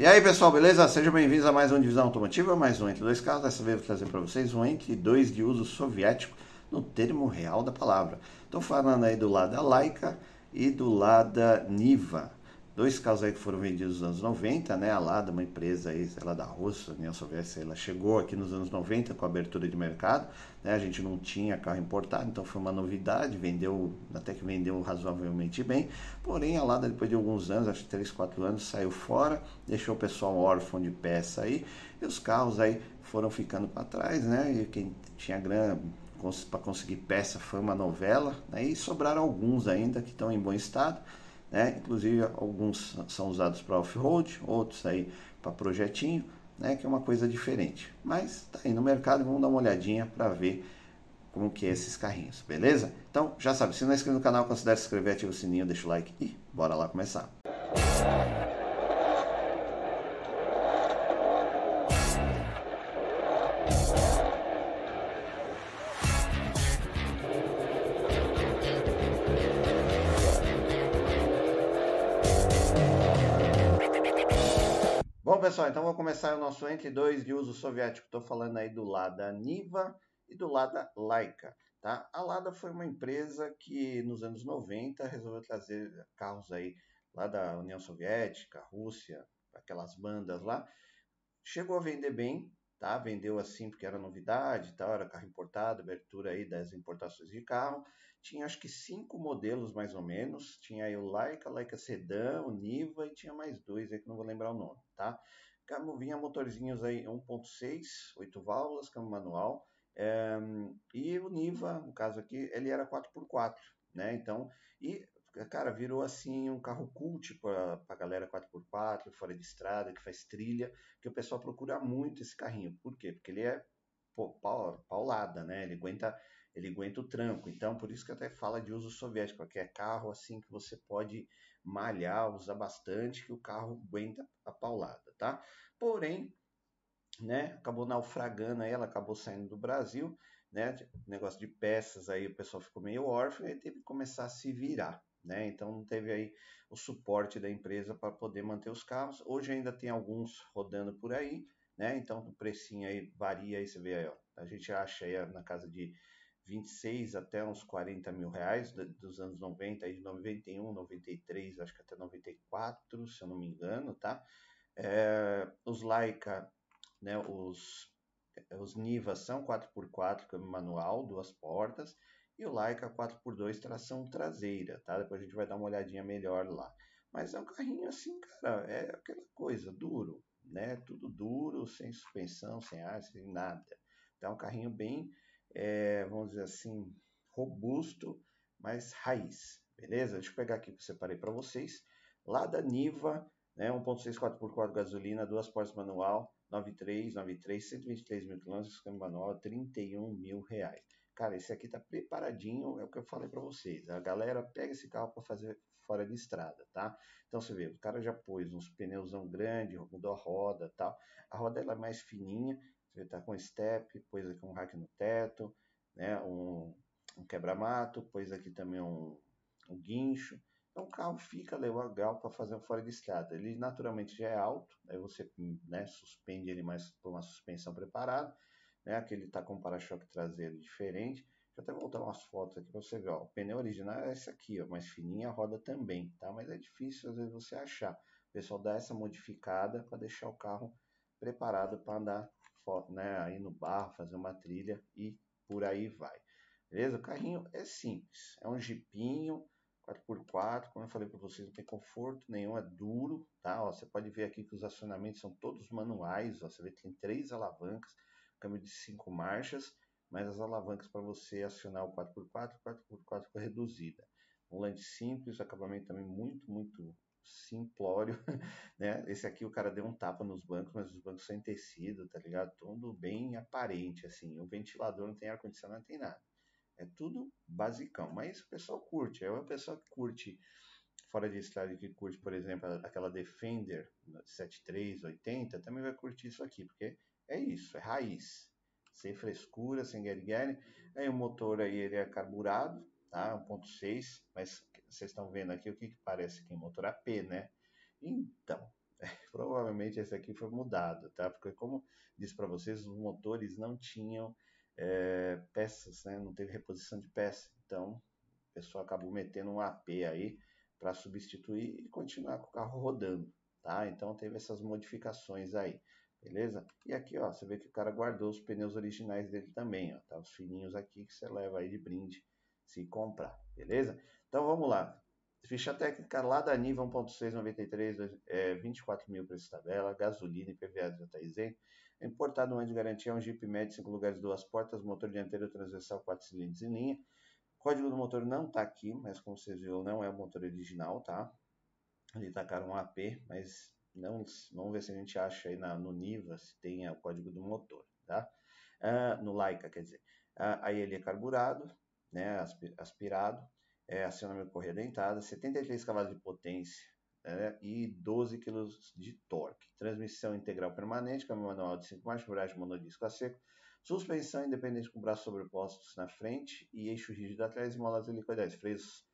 E aí pessoal, beleza? Sejam bem-vindos a mais um Divisão Automotiva, mais um Entre Dois Carros. Dessa vez vou trazer para vocês um Entre Dois de uso soviético no termo real da palavra. Estou falando aí do lado da Laika e do lado da Niva. Dois carros aí que foram vendidos nos anos 90, né? A Lada, uma empresa aí, sei lá, da Rússia, União Soviética, ela chegou aqui nos anos 90 com a abertura de mercado, né? A gente não tinha carro importado, então foi uma novidade, vendeu, até que vendeu razoavelmente bem. Porém, a Lada, depois de alguns anos, acho que 3, 4 anos, saiu fora, deixou o pessoal órfão de peça aí, e os carros aí foram ficando para trás, né? E quem tinha grana para conseguir peça foi uma novela, né? e sobraram alguns ainda que estão em bom estado. Né? Inclusive alguns são usados para off-road, outros aí para projetinho, né? que é uma coisa diferente. Mas tá aí no mercado, vamos dar uma olhadinha para ver como que é esses carrinhos, beleza? Então, já sabe, se não é inscrito no canal, considere se inscrever, ativa o sininho, deixa o like e bora lá começar. Bom, pessoal, então vou começar o nosso entre dois de uso soviético. Estou falando aí do lado da Niva e do lado da Laika. Tá? A Lada foi uma empresa que nos anos 90 resolveu trazer carros aí lá da União Soviética, Rússia, aquelas bandas lá. Chegou a vender bem, tá? Vendeu assim porque era novidade, era carro importado, abertura aí das importações de carro. Tinha acho que cinco modelos mais ou menos. Tinha aí o Laika, Laika Sedan, o Niva e tinha mais dois aí que não vou lembrar o nome, tá? Vinha motorzinhos aí 1.6, 8 válvulas, câmbio manual. É, e o Niva, no caso aqui, ele era 4x4, né? Então, e cara, virou assim um carro cult para a galera 4x4, fora de estrada, que faz trilha, que o pessoal procura muito esse carrinho. Por quê? Porque ele é pô, paulada, né? Ele aguenta ele aguenta o tranco. Então, por isso que até fala de uso soviético, que é carro assim que você pode malhar, usar bastante, que o carro aguenta a paulada, tá? Porém, né, acabou naufragando aí, ela acabou saindo do Brasil, né? Negócio de peças aí, o pessoal ficou meio órfão e teve que começar a se virar, né? Então não teve aí o suporte da empresa para poder manter os carros. Hoje ainda tem alguns rodando por aí, né? Então o precinho aí varia aí, você vê aí, ó. A gente acha aí na casa de 26 até uns 40 mil reais dos anos 90, aí de 91, 93, acho que até 94, se eu não me engano, tá? É, os Leica, né, os, os Niva são 4x4, câmbio manual, duas portas, e o Leica 4x2 tração traseira, tá? Depois a gente vai dar uma olhadinha melhor lá. Mas é um carrinho assim, cara, é aquela coisa, duro, né? Tudo duro, sem suspensão, sem ar, sem nada. Então é um carrinho bem é, vamos dizer assim, robusto, mas raiz, beleza? Deixa eu pegar aqui que eu separei para vocês. Lá da Niva, né, 1.6 4x4 gasolina, duas portas manual, 93, 93, 123 mil quilômetros, câmbio manual, 31 mil reais. Cara, esse aqui tá preparadinho, é o que eu falei para vocês. A galera pega esse carro para fazer fora de estrada, tá? Então você vê, o cara já pôs uns pneusão grande, mudou a roda, tal. A roda ela é mais fininha, você está com step, pôs aqui um rack no teto, né, um, um quebra-mato, pôs aqui também um, um guincho. Então o carro fica legal para fazer um fora de estrada. Ele naturalmente já é alto, aí você né, suspende ele mais por uma suspensão preparada. Né, aqui ele está com um para-choque traseiro diferente. Deixa eu até voltar umas fotos aqui para você ver. Ó. O pneu original é esse aqui, ó, mais fininho, a roda também, tá? Mas é difícil às vezes você achar. O pessoal dá essa modificada para deixar o carro preparado para andar né, aí no barro, fazer uma trilha e por aí vai. Beleza? O carrinho é simples, é um jipinho 4x4, como eu falei para vocês, não tem conforto nenhum, é duro, tá? Ó, você pode ver aqui que os acionamentos são todos manuais, ó, você vê que tem três alavancas, câmbio de cinco marchas, mas as alavancas para você acionar o 4x4, 4x4 com reduzida. Volante simples, acabamento também muito, muito simplório, né? Esse aqui o cara deu um tapa nos bancos, mas os bancos são em tecido, tá ligado? Tudo bem aparente, assim. O ventilador não tem ar-condicionado, não tem nada. É tudo basicão, mas o pessoal curte. É o pessoal que curte fora de estrada que curte, por exemplo, aquela Defender 7380, também vai curtir isso aqui, porque é isso, é raiz. Sem frescura, sem guerre Aí o motor aí ele é carburado, tá? 1.6, mas vocês estão vendo aqui o que, que parece que é motor AP, né? Então, provavelmente esse aqui foi mudado, tá? Porque como disse para vocês, os motores não tinham é, peças, né? Não teve reposição de peça. Então, o pessoal acabou metendo um AP aí para substituir e continuar com o carro rodando, tá? Então teve essas modificações aí, beleza? E aqui, ó, você vê que o cara guardou os pneus originais dele também, ó, tá? Os fininhos aqui que você leva aí de brinde se comprar, beleza? Então vamos lá. Ficha técnica lá da Niva 1.693, é, 24 mil preço tabela, gasolina e PVA já está isento. Importado um ano de garantia, é um Jeep médio, 5 lugares, duas portas, motor dianteiro transversal, 4 cilindros em linha. Código do motor não está aqui, mas como vocês viram, não é o motor original, tá? Ali tacaram um AP, mas não, vamos ver se a gente acha aí na, no Niva se tem o código do motor, tá? Uh, no Laika, quer dizer. Uh, aí ele é carburado, né, aspirado, é, acionamento correia dentada, 73 cavalos de potência né, e 12 kg de torque. Transmissão integral permanente, câmbio manual de 5 marchas, embreagem monodisco a seco, suspensão independente com braços sobrepostos na frente e eixo rígido atrás e molas helicoidais. Freios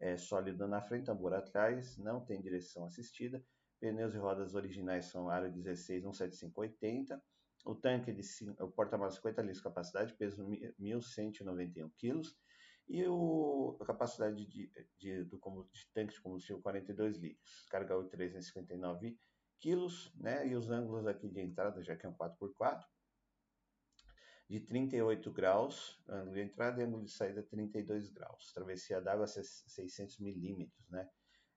é, sólido na frente, tambor atrás, não tem direção assistida. Pneus e rodas originais são aro 16 17580. O tanque de o porta-malas 50 litros capacidade, peso 1.191 kg e o, a capacidade de, de, do de tanque de combustível 42 litros, carga 8,359 quilos, né? E os ângulos aqui de entrada, já que é um 4x4, de 38 graus, ângulo de entrada e ângulo de saída 32 graus. Travessia d'água 600 milímetros, né?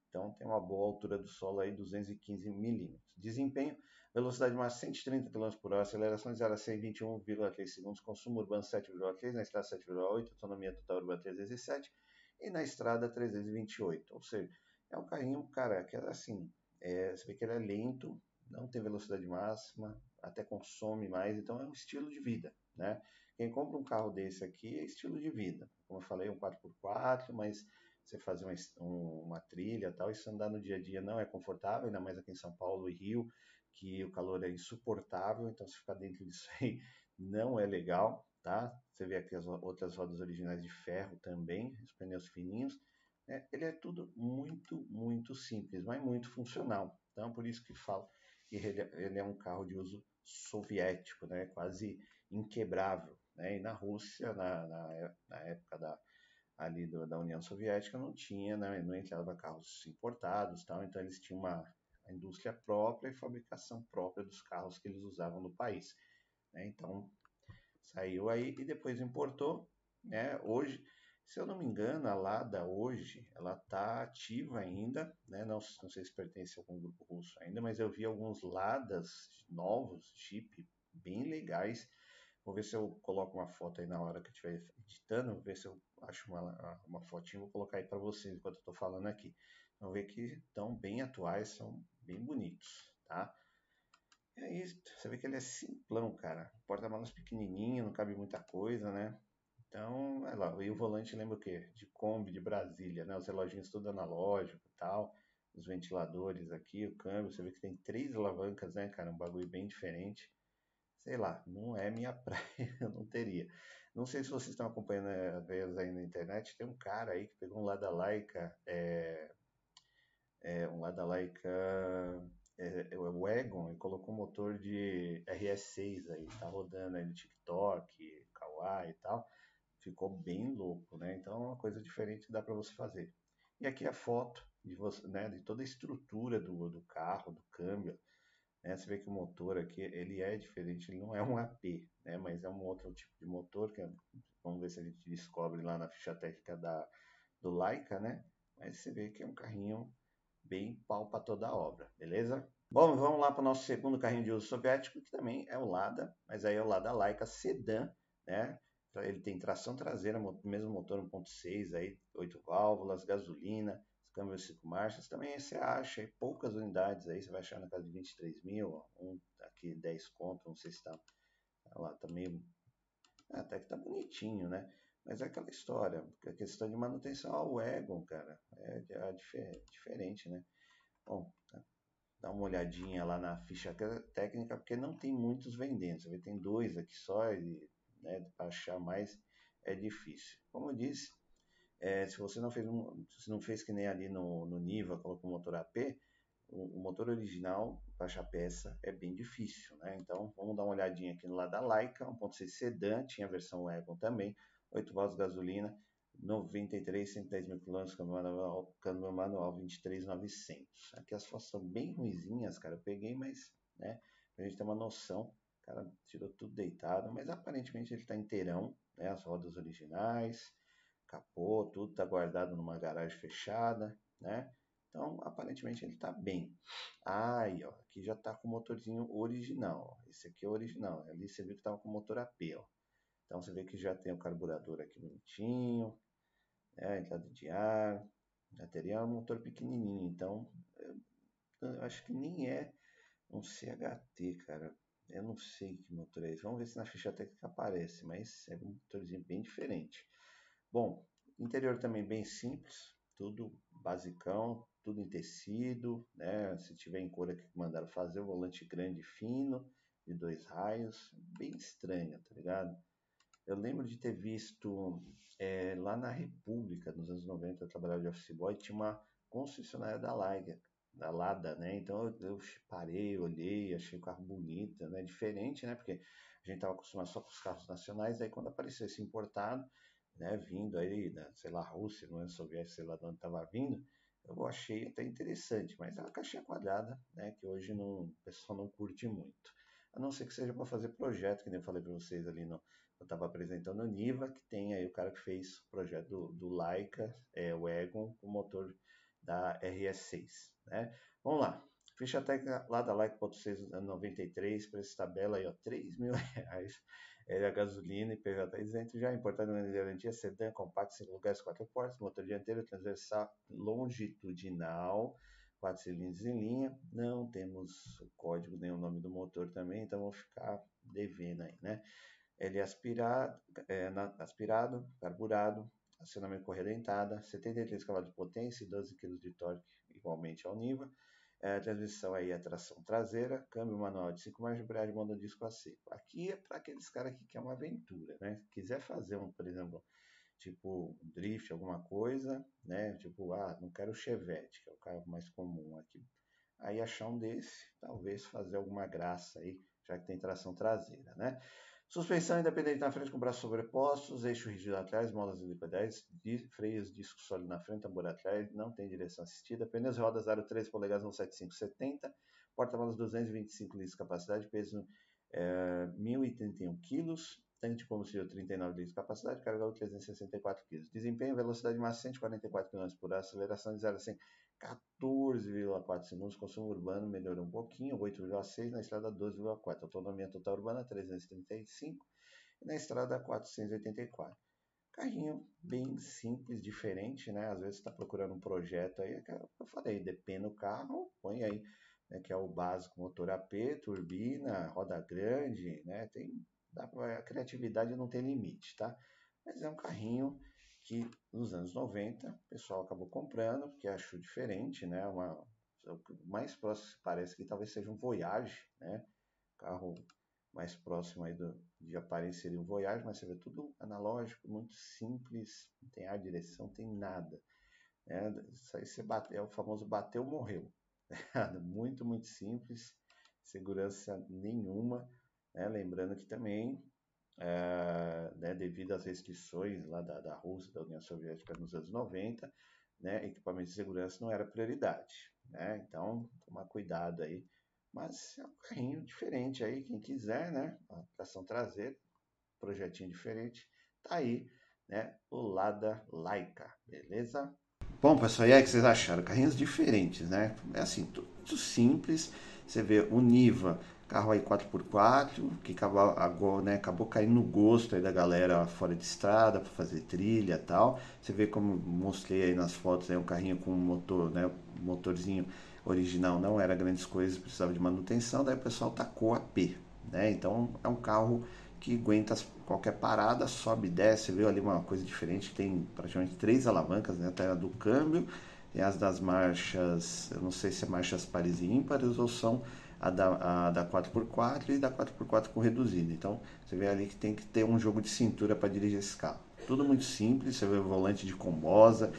Então tem uma boa altura do solo aí, 215 milímetros. Desempenho, velocidade máxima 130 km por hora, aceleração de 0 a 121,3 segundos, consumo urbano 7,3, na estrada 7,8, autonomia total urbana 3 vezes 7 e na estrada 3 vezes 28. Ou seja, é um carrinho, cara, que é assim, é, você vê que ele é lento, não tem velocidade máxima, até consome mais, então é um estilo de vida, né? Quem compra um carro desse aqui é estilo de vida. Como eu falei, um 4x4, mas você fazer uma, uma trilha tal, isso andar no dia a dia não é confortável, ainda mais aqui em São Paulo e Rio, que o calor é insuportável, então se ficar dentro disso aí não é legal, tá? Você vê aqui as outras rodas originais de ferro também, os pneus fininhos, né? ele é tudo muito, muito simples, mas muito funcional, então por isso que falo que ele, é um carro de uso soviético, né? Quase inquebrável, né? E na Rússia, na, na, na época da ali do, da União Soviética não tinha, né, não entrava carros importados, tal, então eles tinham uma indústria própria e fabricação própria dos carros que eles usavam no país. Né? Então saiu aí e depois importou. Né? Hoje, se eu não me engano, a Lada hoje ela está ativa ainda, né? não, não sei se pertence a algum grupo russo ainda, mas eu vi alguns Ladas novos, Jeep, bem legais. Vou ver se eu coloco uma foto aí na hora que eu estiver editando, vou ver se eu acho uma, uma fotinha, vou colocar aí para vocês enquanto eu estou falando aqui. Vão ver que estão bem atuais, são bem bonitos, tá? E aí, você vê que ele é simplão, cara. Porta-malas pequenininho, não cabe muita coisa, né? Então, é lá. E o volante lembra o quê? De Kombi, de Brasília, né? Os reloginhos tudo analógico e tal. Os ventiladores aqui, o câmbio. Você vê que tem três alavancas, né, cara? Um bagulho bem diferente. Sei lá, não é minha praia, eu não teria. Não sei se vocês estão acompanhando eh, às vezes aí na internet, tem um cara aí que pegou um Lada Laika, é, é, um Lada Laika é, é, o Egon e colocou um motor de RS6 aí, tá rodando aí no TikTok, Kawaii e tal, ficou bem louco, né? Então é uma coisa diferente dá para você fazer. E aqui a foto de, você, né, de toda a estrutura do, do carro, do câmbio, né? Você vê que o motor aqui ele é diferente, ele não é um AP, né? mas é um outro tipo de motor que é, vamos ver se a gente descobre lá na ficha técnica da, do Laika, né? Mas você vê que é um carrinho bem pau para toda a obra, beleza? Bom, vamos lá para o nosso segundo carrinho de uso soviético, que também é o Lada, mas aí é o Lada Laika Sedan, né? Ele tem tração traseira, mesmo motor 1.6 aí, 8 válvulas, gasolina, câmbio 5 marchas, também você acha aí, poucas unidades aí, você vai achar na casa de 23 mil, um aqui 10 conto, não sei se tá lá, tá meio, é, até que tá bonitinho, né? Mas é aquela história, a questão de manutenção ao Egon, cara, é, é diferente, né? Bom, tá, dá uma olhadinha lá na ficha técnica, porque não tem muitos vendendo, você vê, tem dois aqui só, e né, achar mais é difícil. Como eu disse, é, se você não fez um, se não fez que nem ali no, no Niva, colocou motor AP, o, o motor original achar peça é bem difícil, né? Então vamos dar uma olhadinha aqui no lado da Laika, 1.6 sedã, tinha a versão Wagon também, 8 válvulas gasolina, 93, 110 mil km, câmbio manual, câmbio manual 23,900. Aqui as fotos são bem ruizinhas, cara. Eu peguei, mas, né, pra gente ter uma noção, o cara tirou tudo deitado, mas aparentemente ele tá inteirão, né, as rodas originais, capô, tudo tá guardado numa garagem fechada, né. Então, aparentemente ele tá bem. Aí, ó, aqui já tá com o motorzinho original, ó. Esse aqui é original. Ali você viu que tava com o motor AP, ó. Então você vê que já tem o carburador aqui bonitinho, é, entrada de ar, bateria é um motor pequenininho, então eu acho que nem é um CHT, cara. Eu não sei que motor é esse. Vamos ver se na ficha técnica aparece, mas é um motorzinho bem diferente. Bom, interior também bem simples, tudo basicão, tudo em tecido, né? Se tiver em cor aqui que mandaram fazer, o volante grande e fino, de dois raios, bem estranho, tá ligado? Eu lembro de ter visto é, lá na República, nos anos 90, eu trabalhava de office boy, tinha uma concessionária da Liga, da Lada, né? Então eu, eu parei, olhei, achei o carro bonito, né? Diferente, né? Porque a gente estava acostumado só com os carros nacionais, aí quando apareceu esse importado, né? Vindo aí, da, sei lá, Rússia, não é soviética, sei lá de onde estava vindo, eu achei até interessante, mas é uma caixinha quadrada, né? Que hoje não, o pessoal não curte muito. A não ser que seja para fazer projeto, que nem eu falei para vocês ali no, eu estava apresentando o Niva, que tem aí o cara que fez o projeto do, do Laika, é, o Egon, com o motor da RS6. Né? Vamos lá. Ficha técnica lá da Laika.693, preço tabela aí, ó, 3 mil reais. É a gasolina e PJ isento já, importado na garantia, sedã, compacto, 5 lugares, 4 portas, motor dianteiro, transversal longitudinal, 4 cilindros em linha. Não temos o código nem o nome do motor também, então vou ficar devendo aí, né? Ele é aspirado, é, na, aspirado carburado, acionamento correia dentada, 73 cavalos de potência e 12 kg de torque, igualmente ao nível. É, transmissão aí é tração traseira, câmbio manual de 5 marchas, embreagem monodisco a seco. Aqui é para aqueles caras que querem uma aventura, né? Se quiser fazer um, por exemplo, tipo um drift, alguma coisa, né? Tipo, ah, não quero Chevette, que é o carro mais comum aqui. Aí achar um desse, talvez fazer alguma graça aí, já que tem tração traseira, né? Suspensão independente na frente com braços sobrepostos, eixo rígido atrás, molas helicoidais, freios, disco sólido na frente, tambor atrás, não tem direção assistida, pneus rodas aro 3 polegadas 17570, porta-malas 225 litros de capacidade, peso é, 1.031 kg, tanque de combustível 39 litros de capacidade, carga 364 kg. Desempenho, velocidade máxima 144 km por hora, aceleração de 0 a 100 14,4 segundos, consumo urbano melhorou um pouquinho, 8,6, na estrada 12,4, autonomia total urbana 335 e na estrada 484. Carrinho bem simples, diferente, né? Às vezes está procurando um projeto aí, que eu falei, depende o carro, põe aí, né, que é o básico, motor AP, turbina, roda grande, né? Tem, dá pra, a criatividade não tem limite, tá? Mas é um carrinho que nos anos 90 o pessoal acabou comprando, porque achou diferente, né? Uma, o mais próximo que parece que talvez seja um Voyage, né? Carro mais próximo aí do, de aparência seria um Voyage, mas você vê tudo analógico, muito simples, não tem ar, direção, tem nada. Né? Isso aí você bate, é o famoso bateu, morreu. muito, muito simples, segurança nenhuma. Né? Lembrando que também né, devido às restrições lá da, da Rússia, da União Soviética nos anos 90, né, equipamento de segurança não era prioridade. Né? Então, tomar cuidado aí. Mas é um carrinho diferente aí, quem quiser, né? A tração traseira, projetinho diferente, tá aí, né? O Lada Laika, beleza? Bom, pessoal, e aí o que vocês acharam? Carrinhos diferentes, né? É assim, tudo simples. Você vê o Niva Carro aí 4x4, que acabou, agora, né, acabou caindo no gosto aí da galera fora de estrada, para fazer trilha e tal. Você vê como mostrei aí nas fotos, é um carrinho com motor, né, motorzinho original não era grandes coisas, precisava de manutenção, daí o pessoal tacou a P, né? Então é um carro que aguenta qualquer parada, sobe e desce, viu ali uma coisa diferente, tem praticamente três alavancas, né? Tem a do câmbio, tem as das marchas, eu não sei se é marchas pares e ímpares ou são a da, a da 4x4 e da 4x4 com reduzido. Então você vê ali que tem que ter um jogo de cintura para dirigir esse carro. Tudo muito simples, você vê o volante de combosa,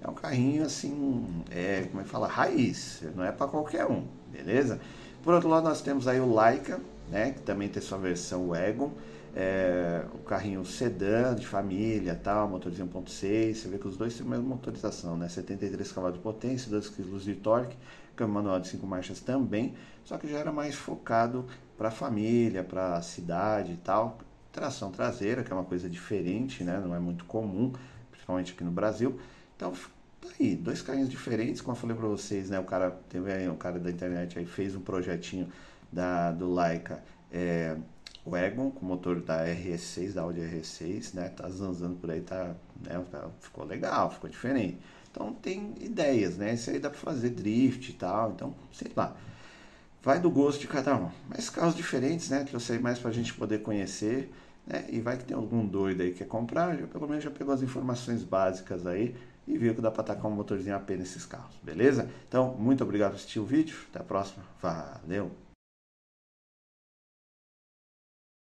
é um carrinho assim, é, como é que fala, raiz, não é para qualquer um, beleza? Por outro lado, nós temos aí o Laika, né, que também tem sua versão Wagon, é, o carrinho sedã de família, tal, motorzinho 1.6, você vê que os dois têm a mesma motorização, né, 73 cavalos de potência, 2 kg de torque, câmbio manual de 5 marchas também, só que já era mais focado para família, para cidade e tal, tração traseira, que é uma coisa diferente, né, não é muito comum, principalmente aqui no Brasil, então tá aí, dois carrinhos diferentes, como eu falei para vocês, né, o cara teve aí, um cara da internet aí fez um projetinho da, do Laika, é, o com motor da RS6, da Audi RS6, né? Tá zanzando por aí, tá, né? Tá, ficou legal, ficou diferente. Então tem ideias, né? Isso aí dá para fazer drift e tal, então, sei lá. Vai do gosto de cada um. Mas carros diferentes, né? Trouxe mais pra gente poder conhecer, né? E vai que tem algum doido aí que quer comprar, já, pelo menos já pegou as informações básicas aí e viu que dá para atacar um motorzinho a pé nesses carros, beleza? Então, muito obrigado por assistir o vídeo. Até a próxima. Valeu!